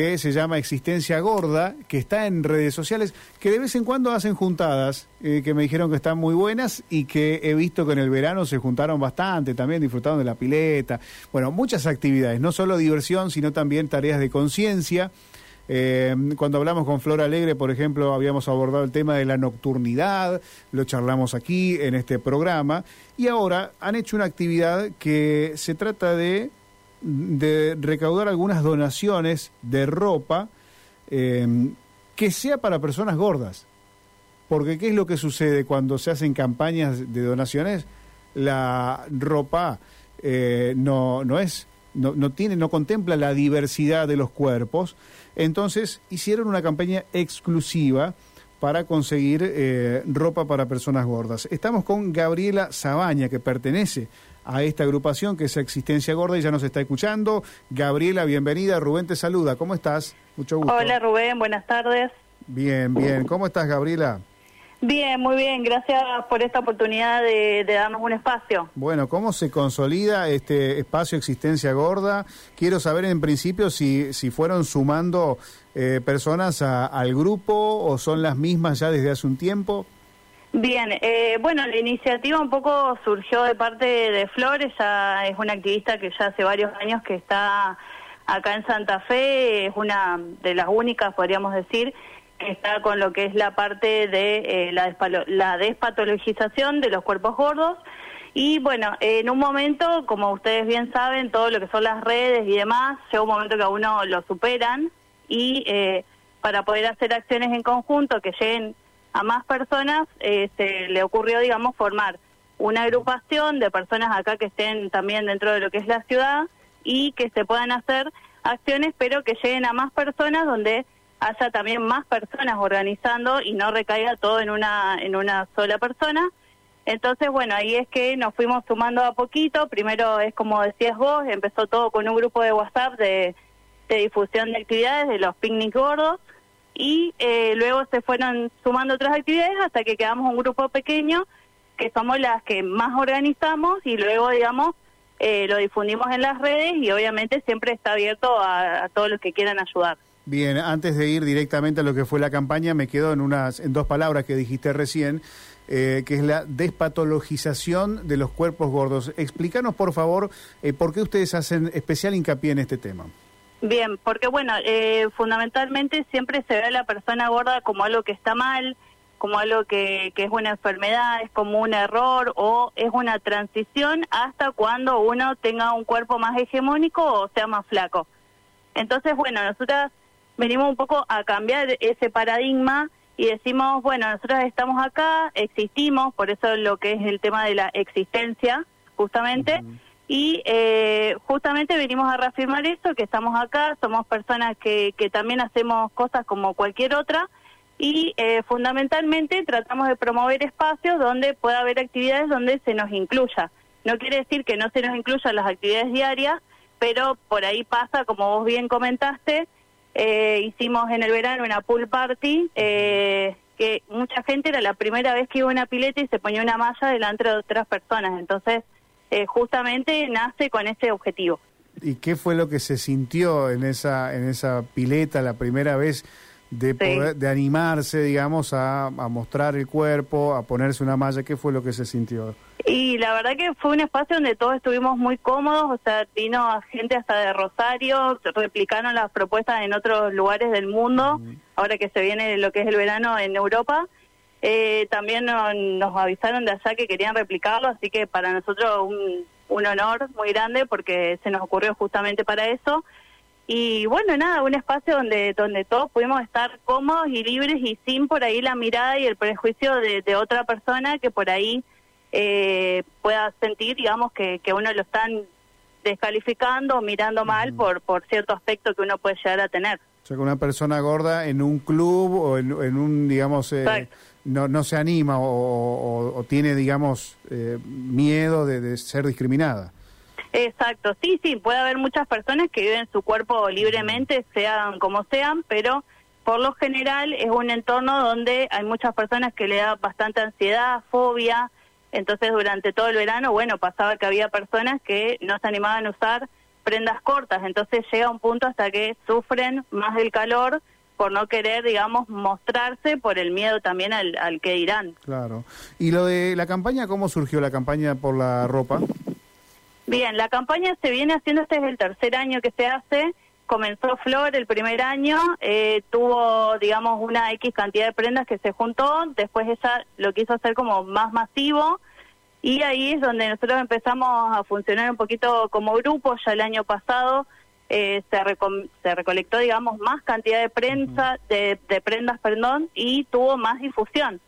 que se llama Existencia Gorda, que está en redes sociales, que de vez en cuando hacen juntadas, eh, que me dijeron que están muy buenas y que he visto que en el verano se juntaron bastante, también disfrutaron de la pileta, bueno, muchas actividades, no solo diversión, sino también tareas de conciencia. Eh, cuando hablamos con Flor Alegre, por ejemplo, habíamos abordado el tema de la nocturnidad, lo charlamos aquí en este programa, y ahora han hecho una actividad que se trata de de recaudar algunas donaciones de ropa em, que sea para personas gordas. Porque ¿qué es lo que sucede cuando se hacen campañas de donaciones? La ropa eh, no, no es, no, no, tiene, no contempla la diversidad de los cuerpos. Entonces hicieron una campaña exclusiva para conseguir eh, ropa para personas gordas. Estamos con Gabriela Sabaña, que pertenece a esta agrupación que es Existencia Gorda y ya nos está escuchando. Gabriela, bienvenida. Rubén te saluda. ¿Cómo estás? Mucho gusto. Hola Rubén, buenas tardes. Bien, bien. ¿Cómo estás, Gabriela? Bien, muy bien. Gracias por esta oportunidad de, darnos un espacio. Bueno, ¿cómo se consolida este espacio Existencia Gorda? Quiero saber en principio si, si fueron sumando eh, personas al grupo o son las mismas ya desde hace un tiempo. Bien, eh, bueno, la iniciativa un poco surgió de parte de Flores, ella es una activista que ya hace varios años que está acá en Santa Fe, es una de las únicas, podríamos decir, que está con lo que es la parte de eh, la, la despatologización de los cuerpos gordos. Y bueno, en un momento, como ustedes bien saben, todo lo que son las redes y demás, llega un momento que a uno lo superan y eh, para poder hacer acciones en conjunto que lleguen a más personas, eh, se le ocurrió, digamos, formar una agrupación de personas acá que estén también dentro de lo que es la ciudad y que se puedan hacer acciones, pero que lleguen a más personas donde haya también más personas organizando y no recaiga todo en una en una sola persona. Entonces, bueno, ahí es que nos fuimos sumando a poquito. Primero es como decías vos, empezó todo con un grupo de WhatsApp de, de difusión de actividades de los picnic gordos y eh, luego se fueron sumando otras actividades hasta que quedamos un grupo pequeño que somos las que más organizamos y luego, digamos, eh, lo difundimos en las redes y obviamente siempre está abierto a, todos los que quieran ayudar. Bien, antes de ir directamente a lo que fue la campaña, me quedo en unas en dos palabras que dijiste recién, eh, que es la despatologización de los cuerpos gordos. Explícanos, por favor, por qué ustedes hacen especial hincapié en este tema. Bien, porque bueno, eh, fundamentalmente siempre se ve a la persona gorda como algo que está mal, como algo que, que es una enfermedad, es como un error o es una transición hasta cuando uno tenga un cuerpo más hegemónico o sea más flaco. Entonces, bueno, nosotras venimos un poco a cambiar ese paradigma y decimos, bueno, nosotros estamos acá, existimos, por eso lo que es el tema de la existencia, justamente. Y eh, justamente venimos a reafirmar eso, que estamos acá, somos personas que, que también hacemos cosas como cualquier otra y eh, fundamentalmente tratamos de promover espacios donde pueda haber actividades donde se nos incluya. No quiere decir que no se nos incluyan las actividades diarias, pero por ahí pasa, como vos bien comentaste, eh, hicimos en el verano una pool party, eh, que mucha gente era la primera vez que iba a una pileta y se ponía una malla delante de otras personas. Entonces, eh, justamente nace con ese objetivo. ¿Y qué fue lo que se sintió en esa, en esa pileta la primera vez de, poder, de animarse, digamos, a, a, mostrar el cuerpo, a ponerse una malla? ¿Qué fue lo que se sintió? Y la verdad que fue un espacio donde todos estuvimos muy cómodos, o sea, vino gente hasta de Rosario, replicaron las propuestas en otros lugares del mundo, ahora que se viene lo que es el verano en Europa. Eh, también nos avisaron de allá que querían replicarlo, así que para nosotros un, un honor muy grande porque se nos ocurrió justamente para eso. Y bueno, nada, un espacio donde, donde todos pudimos estar cómodos y libres y sin por ahí la mirada y el prejuicio de, de otra persona que por ahí eh, pueda sentir, digamos, que, que uno lo están descalificando o mirando mal por, por cierto aspecto que uno puede llegar a tener. O sea, que una persona gorda en un club o en, en un, digamos, eh, no, no se anima o, tiene, digamos, eh, miedo de, ser discriminada. Exacto, sí, sí, puede haber muchas personas que viven su cuerpo libremente, sean como sean, pero por lo general es un entorno donde hay muchas personas que le da bastante ansiedad, fobia, entonces durante todo el verano, bueno, pasaba que había personas que no se animaban a usar prendas cortas, entonces llega un punto hasta que sufren más del calor por no querer, digamos, mostrarse por el miedo también al, al que dirán. Claro. ¿Y lo de la campaña, cómo surgió la campaña por la ropa? Bien, la campaña se viene haciendo, este es el tercer año que se hace, comenzó Flor el primer año, eh, tuvo, digamos, una X cantidad de prendas que se juntó, después ella lo quiso hacer como más masivo, y ahí es donde nosotros empezamos a funcionar un poquito como grupo, ya el año pasado eh, se, se recolectó, digamos, más cantidad de prensa, de, de prendas, perdón, y tuvo más difusión.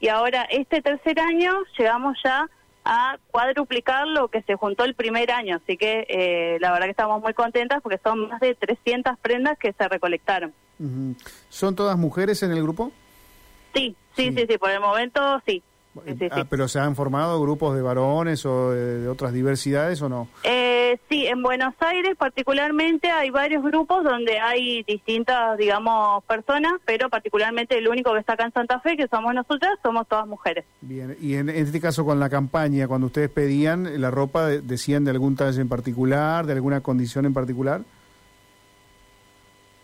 Y ahora, este tercer año, llegamos ya a cuadruplicar lo que se juntó el primer año. Así que eh, la verdad que estamos muy contentas porque son más de 300 prendas que se recolectaron. ¿Son todas mujeres en el grupo? Sí, sí, sí, sí, por el momento sí. Ah, ¿Pero se han formado grupos de varones o de, otras diversidades o no? Eh, sí, en Buenos Aires particularmente hay varios grupos donde hay distintas, digamos, personas, pero particularmente el único que está acá en Santa Fe, que somos nosotras, somos todas mujeres. Bien, y en, este caso con la campaña, cuando ustedes pedían la ropa, ¿decían de algún talle en particular, de alguna condición en particular?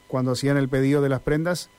Cuando hacían el pedido de las prendas.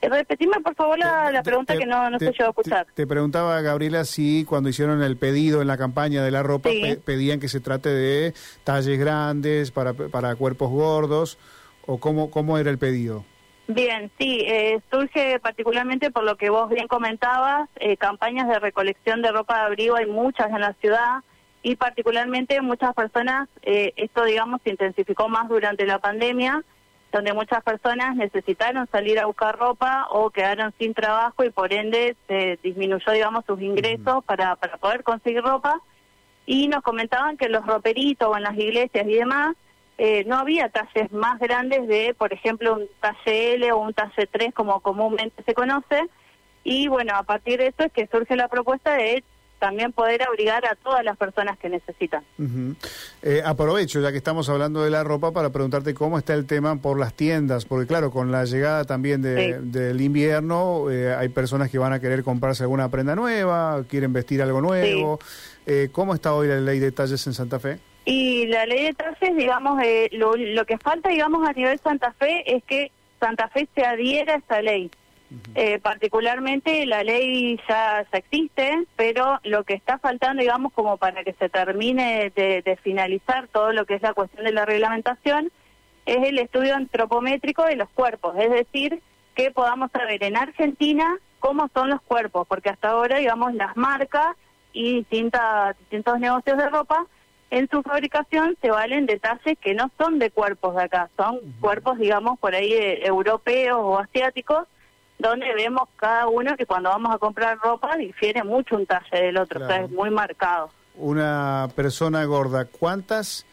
Eh, repetime, por favor, la, pregunta que no, no se llegó a escuchar. Te, preguntaba, Gabriela, si cuando hicieron el pedido en la campaña de la ropa pedían que se trate de talles grandes para, para cuerpos gordos, o cómo, cómo era el pedido. Bien, sí, eh, surge particularmente por lo que vos bien comentabas, eh, campañas de recolección de ropa de abrigo, hay muchas en la ciudad y particularmente muchas personas, esto digamos se intensificó más durante la pandemia, donde muchas personas necesitaron salir a buscar ropa o quedaron sin trabajo y por ende se disminuyó, digamos, sus ingresos para, para poder conseguir ropa. Y nos comentaban que los roperitos o en las iglesias y demás, eh, no había talles más grandes de, por ejemplo, un talle L o un talle 3 como comúnmente se conoce. Y bueno, a partir de eso es que surge la propuesta de también poder abrigar a todas las personas que necesitan. Eh, aprovecho, ya que estamos hablando de la ropa, para preguntarte cómo está el tema por las tiendas, porque claro, con la llegada también del invierno, eh, hay personas que van a querer comprarse alguna prenda nueva, quieren vestir algo nuevo. Eh, ¿Cómo está hoy la ley de talles en Santa Fe? Y la ley de talles, digamos, lo, lo que falta, digamos, a nivel Santa Fe es que Santa Fe se adhiera a esa ley. Eh, particularmente la ley ya, existe, pero lo que está faltando, digamos, como para que se termine de, finalizar todo lo que es la cuestión de la reglamentación, es el estudio antropométrico de los cuerpos, es decir, que podamos saber en Argentina cómo son los cuerpos, porque hasta ahora, digamos, las marcas y distintas, distintos negocios de ropa en su fabricación se valen detalles que no son de cuerpos de acá, son cuerpos, digamos, por ahí eh, europeos o asiáticos, donde vemos cada uno que cuando vamos a comprar ropa difiere mucho un talle del otro, o sea, es muy marcado. Una persona gorda, ¿cuántas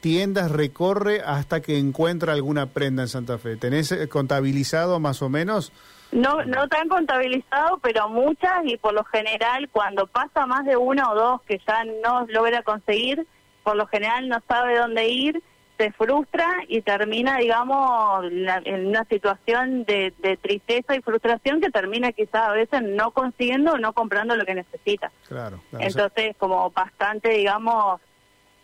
tiendas recorre hasta que encuentra alguna prenda en Santa Fe? ¿Tenés eh, contabilizado más o menos? No, no tan contabilizado, pero muchas y por lo general cuando pasa más de uno o dos que ya no logra conseguir, por lo general no sabe dónde ir se frustra y termina, digamos, en una situación de, tristeza y frustración que termina quizás a veces no consiguiendo o no comprando lo que necesita. Claro. Entonces, como bastante, digamos,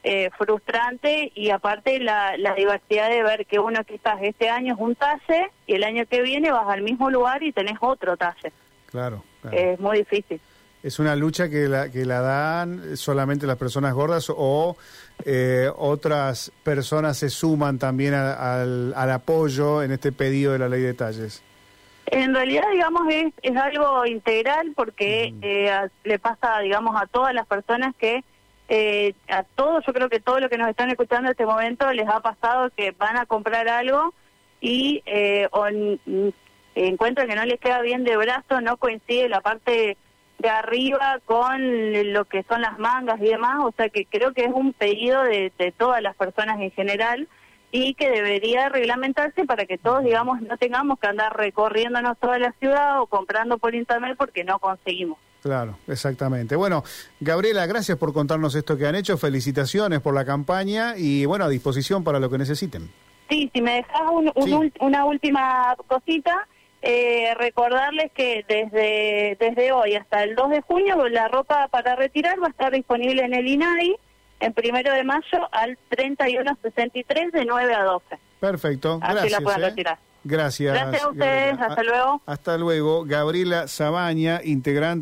eh, frustrante y aparte la, la diversidad de ver que uno quizás este año es un talle y el año que viene vas al mismo lugar y tenés otro talle. Claro. Es muy difícil. ¿Es una lucha que la, que la dan solamente las personas gordas o eh, otras personas se suman también al, al, apoyo en este pedido de la ley de talles? En realidad, digamos, es, es algo integral porque eh, le pasa, digamos, a todas las personas que, eh, a todos, yo creo que todo lo que nos están escuchando en este momento les ha pasado que van a comprar algo y o, encuentran que no les queda bien de brazo, no coincide la parte de arriba con lo que son las mangas y demás, o sea que creo que es un pedido de, todas las personas en general y que debería reglamentarse para que todos, digamos, no tengamos que andar recorriéndonos toda la ciudad o comprando por internet porque no conseguimos. Claro, exactamente. Bueno, Gabriela, gracias por contarnos esto que han hecho, felicitaciones por la campaña y bueno, a disposición para lo que necesiten. Sí, si me dejas una última cosita, eh, recordarles que desde, desde hoy hasta el 2 de junio la ropa para retirar va a estar disponible en el INAI. en primero de mayo al 3163 de 9 a 12. Perfecto, Así gracias. la eh. retirar. Gracias. Gracias a ustedes, Gabriela. hasta luego. Hasta luego. Gabriela Sabaña, integrante.